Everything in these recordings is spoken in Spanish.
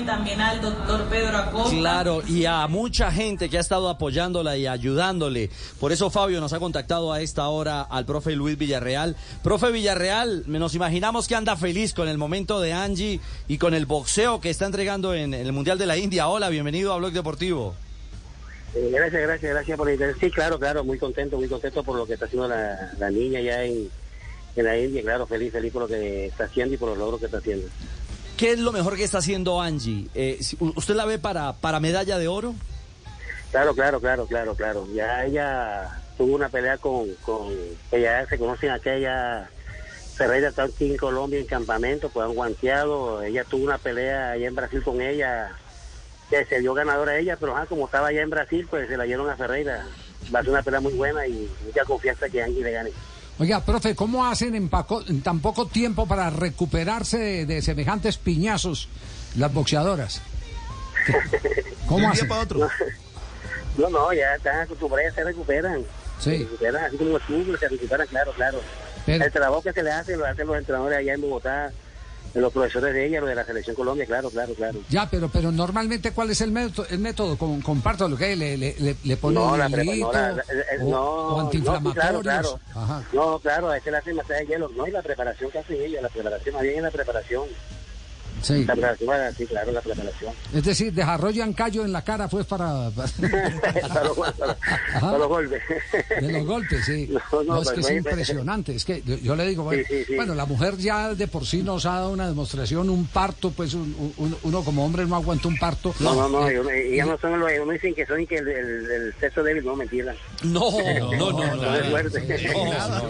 También al doctor Pedro Acosta. Claro, y a mucha gente que ha estado apoyándola y ayudándole. Por eso Fabio nos ha contactado a esta hora al profe Luis Villarreal. Profe Villarreal, nos imaginamos que anda feliz con el momento de Angie y con el boxeo que está entregando en el Mundial de la India. Hola, bienvenido a Blog Deportivo. Eh, gracias, gracias, gracias por el interés. Sí, claro, claro, muy contento, muy contento por lo que está haciendo la, la niña ya en, en la India. Claro, feliz, feliz por lo que está haciendo y por los logros que está haciendo. ¿Qué es lo mejor que está haciendo Angie? Eh, ¿Usted la ve para, para medalla de oro? Claro, claro, claro, claro, claro. Ya ella tuvo una pelea con, con ella se conocen aquella Ferreira aquí en Colombia en campamento, pues han guanteado, ella tuvo una pelea allá en Brasil con ella, que se dio ganadora a ella, pero ajá, como estaba allá en Brasil, pues se la dieron a Ferreira. Va a ser una pelea muy buena y mucha confianza que Angie le gane. Oiga, profe, ¿cómo hacen en, paco- en tan poco tiempo para recuperarse de, de semejantes piñazos las boxeadoras? ¿Cómo hacen? No, no, ya están acostumbradas, se recuperan. Sí. Se recuperan, así como los se recuperan, claro, claro. Pero- el trabajo que se le hace lo hacen los entrenadores allá en Bogotá, los profesores de ella, los de la Selección Colombia, claro, claro, claro. Ya, pero pero normalmente, ¿cuál es el método? El método Con- comparto lo que le, le, le, le ponen No, la prepa- no, la- la- eh, o, no, o no, antiinflamatorios. claro, claro. Ajá. No, claro, a este le hacen masaje de hielo, no, y la preparación que hacen ellos, la preparación, más bien en la preparación. Sí. La preparación, sí, claro, la preparación. Es decir, desarrollan callo en la cara, pues para, para, para, los, para- para los golpes. de los golpes, sí. No, no, No, es que es no, impresionante. Es que yo, yo le digo, bueno, Sí, sí, sí. bueno, la mujer ya de por sí nos ha dado una demostración, un parto, pues un- un- uno como hombre no aguanta un parto. No, no, no, Eh, ellos, ellos no son los, ellos no dicen que son y que el, el, el sexo débil, no, mentira. No, no, no, no. No fuerte.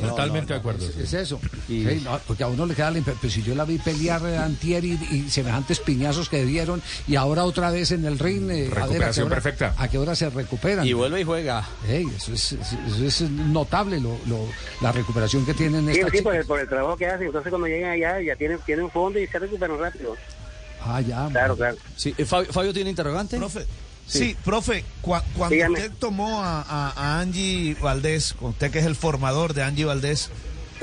Totalmente de acuerdo. Es eso. Sí, no, porque a uno le queda la impresión. Pues si yo la vi pelear eh, antier y, y semejantes piñazos que dieron, y ahora otra vez en el ring. eh, a ver, ¿a Recuperación hora- perfecta. ¿A qué hora se recuperan? Y vuelve y juega. Ey, eso, es, eso es notable lo, lo- la recuperación que tienen Sí, estas sí, por el, chicas. por el trabajo que hacen. Entonces, cuando llegan allá, ya tienen, tienen un fondo y se recuperan rápido. Ah, ya. Claro, claro. Sí, eh, Fabio, Fabio tiene interrogante. Profe, sí, profe, cua- cuando Dígame. usted tomó a, a- a Angie Valdés, usted que es el formador de Angie Valdés,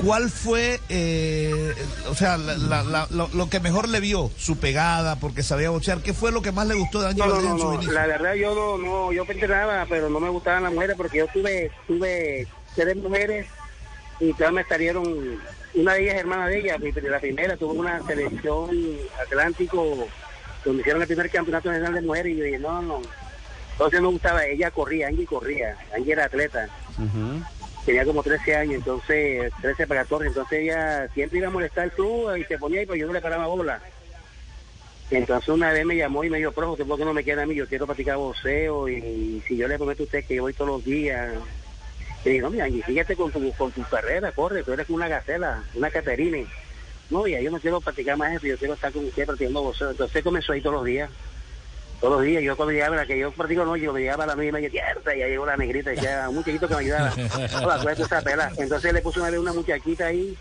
¿cuál fue, eh, o sea, la- la- la- lo, lo que mejor le vio? Su pegada, porque sabía boxear. ¿Qué fue lo que más le gustó de Angie No, no, Valdés no, en su no. inicio? La verdad, yo no, no, yo entrenaba, pero no me gustaban las mujeres porque yo tuve, tuve tres mujeres y todas me salieron. Una de ellas es hermana de ella, la primera tuvo una selección Atlántico donde hicieron el primer campeonato nacional de mujeres y yo dije, no, no. Entonces me gustaba, ella corría, Angie corría, Angie era atleta. Tenía como 13 años, entonces 13 para 14, entonces ella siempre iba a molestar el club y se ponía ahí, pero yo no le paraba bola. Entonces una vez me llamó y me dijo, profe, ¿usted ¿por qué no me queda a mí? Yo quiero practicar boxeo y si yo le prometo a usted que yo voy todos los días. Y dije, no, mira, Angie, fíjate con tu, con tu carrera, corre, tú eres una gacela, una Caterine. No, ya yo no quiero practicar más eso, yo quiero estar con usted practicando boxeo. Entonces comenzó ahí todos los días. Todos los días, yo cuando llegaba, la que yo practico no, yo llegaba a la nueve y media, "Tierra", y ya llegó la negrita, y decía, un muchachito que me ayudara. Hola, pela. Entonces le puse una vez una muchachita ahí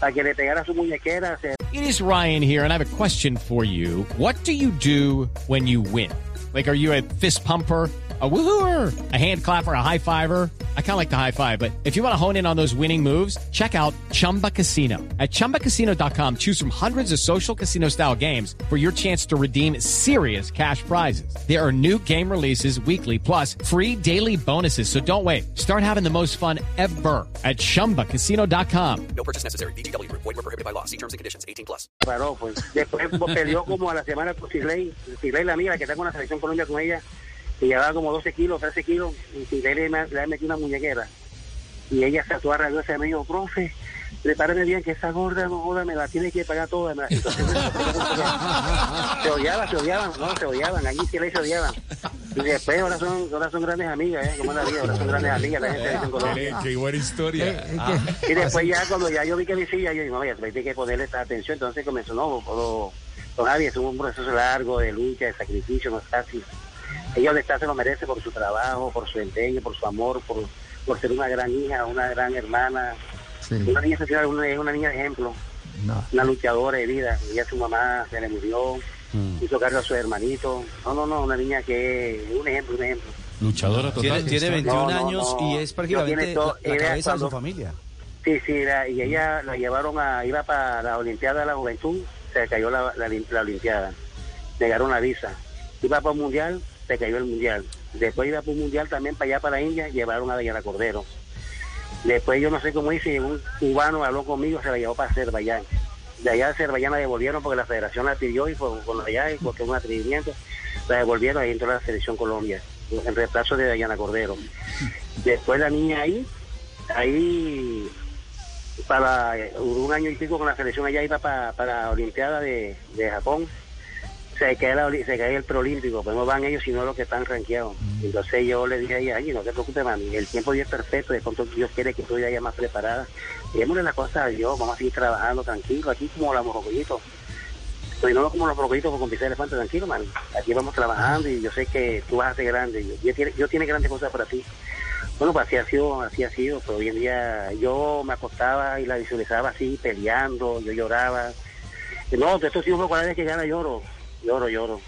para que le pegara su muñequera. se- It is Ryan here, and I have a question for you. What do you do when you win? Like, are you a fist pumper? A woohooer, a hand clapper, a high fiver. I kind of like the high five, but if you want to hone in on those winning moves, check out Chumba Casino. At chumbacasino.com, choose from hundreds of social casino style games for your chance to redeem serious cash prizes. There are new game releases weekly, plus free daily bonuses. So don't wait. Start having the most fun ever at chumbacasino.com. No purchase necessary. VGW Group. Void were prohibited by law. See terms and conditions. 18 plus. paró, pues. Después peleó como a la semana con Sigley, Sigley la amiga, que está con la selección Colombia con ella, y llevaba como 12 kilos, 13 kilos, y le, le metió una muñequera. Y ella se actuó rabiosa y me dijo, profe, prepárame bien que esa gorda, no joda, me la tiene que pagar toda. me la-". Entonces, se odiaban, se odiaban, no, se odiaban, allí Sigley se odiaban. Y después ahora son, ahora son grandes amigas, ¿eh? Como la vida, ahora son grandes amigas la gente en Colombia. Qué buena historia. Y después ya cuando ya yo vi que decía, yo dije, no, ya hay que ponerle esta atención, entonces comenzó, no, puedo, Don Javi, es un proceso largo de lucha, de sacrificio, no es fácil. Ella donde está se lo merece por su trabajo, por su empeño, por su amor, por, por ser una gran hija, una gran hermana. Una niña una, es una niña de ejemplo, una luchadora de vida. Ella su mamá se le murió, hizo cargo a su hermanito. No, no, no, una niña que es un ejemplo, un ejemplo. Luchadora Tiene, total. tiene 21 No, no, años no. y es prácticamente tiene todo. la, la cabeza de su cuando- familia. Sí, sí, la- y ella la llevaron a, iba para la Olimpiada de la Juventud, se cayó la, la, la Olimpiada, negaron la visa. Iba para un mundial, se cayó el mundial. Después iba para un mundial también para allá, para India, llevaron a Dayana Cordero. Después yo no sé cómo hice, un cubano habló conmigo, se la llevó para Azerbaiyán. De allá de Azerbaiyán la devolvieron porque la federación la pidió y fue con allá y porque un atrevimiento, la devolvieron ahí entró la selección Colombia, en reemplazo de Dayana Cordero. Después la niña ahí, ahí para un año y pico con la selección allá iba para, para Olimpiada de, de Japón. Se cae, la, se cae el preolímpico, pues no van ellos sino los que están rankeados. Entonces yo le dije a ella, ay, no te preocupes, mami, el tiempo ya es perfecto, de pronto Dios quiere que tú ya más preparada. Démosle la cosa a Dios, vamos a seguir trabajando tranquilo, aquí como los morrocollitos. Pues no como los morrocollitos con pisar elefante, tranquilo, mami. Aquí vamos trabajando y yo sé que tú vas a ser grande. Dios tiene, Dios tiene grandes cosas para ti. Bueno, pues así ha sido, así ha sido, pero hoy en día yo me acostaba y la visualizaba así, peleando, yo lloraba. No, de estos hijos cada vez que gana lloro, lloro, lloro.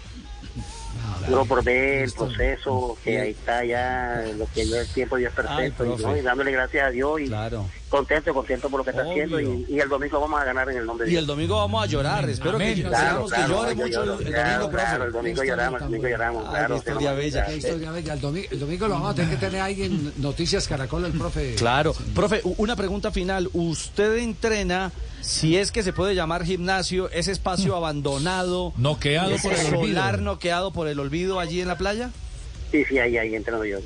Lloro por ver el proceso, que ahí está ya, lo que yo el tiempo ya es perfecto, y. ¿no? y dándole gracias a Dios y Claro. Contento, contento por lo que está haciendo y, y el domingo vamos a ganar en el nombre de Y Dios. el domingo vamos a llorar. Espero que. Claro, que llore yo mucho el, lloro, el claro, domingo, profe. claro, el domingo lloramos, el domingo lloramos, Ay, claro. historia tenemos- bella. Historia bella. El domingo, el domingo lo vamos a tener que tener ahí en Noticias Caracol, el profe. Claro. Profe, una pregunta final. ¿Usted entrena, si es que se puede llamar gimnasio, ese espacio abandonado, Noqueado por el olvido. solar noqueado por el olvido allí en la playa? Sí, sí, ahí, ahí entreno yo.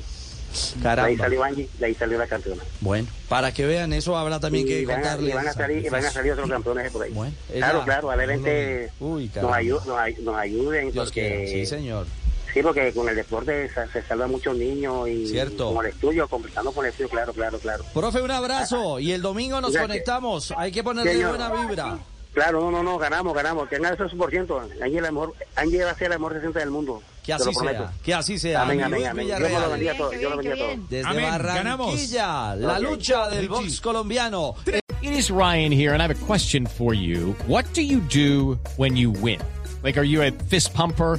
De ahí Caramba. salió Angie, de ahí salió la campeona. Bueno, para que vean, eso habrá también y, que van contarles. y van a salir y van a salir otros campeones por ahí. es claro, la- claro, a ver, gente Uy, nos, caramba. nos, ay- nos ayuden Dios porque quiera. Sí, señor. sí, porque con el deporte se, se salvan muchos niños y Cierto. con el estudio, conversando con el estudio, claro, claro, claro. Profe, un abrazo. Y el domingo nos Gracias. conectamos. Hay que ponerle Señor. buena vibra. Claro, no, no, no, ganamos, ganamos. Su por ciento. Angie, la mejor, Angie va a ser la mejor 60 del mundo. Que así sea. Que así sea. Amén, amén, amén. Me lo bendiga a todos. Dios lo bendiga a todos. Desde Amén, Barranquilla, la Ok. lucha del box colombiano. It is Ryan here, and I have a question for you. What do you do when you win? Like, are you a fist pumper?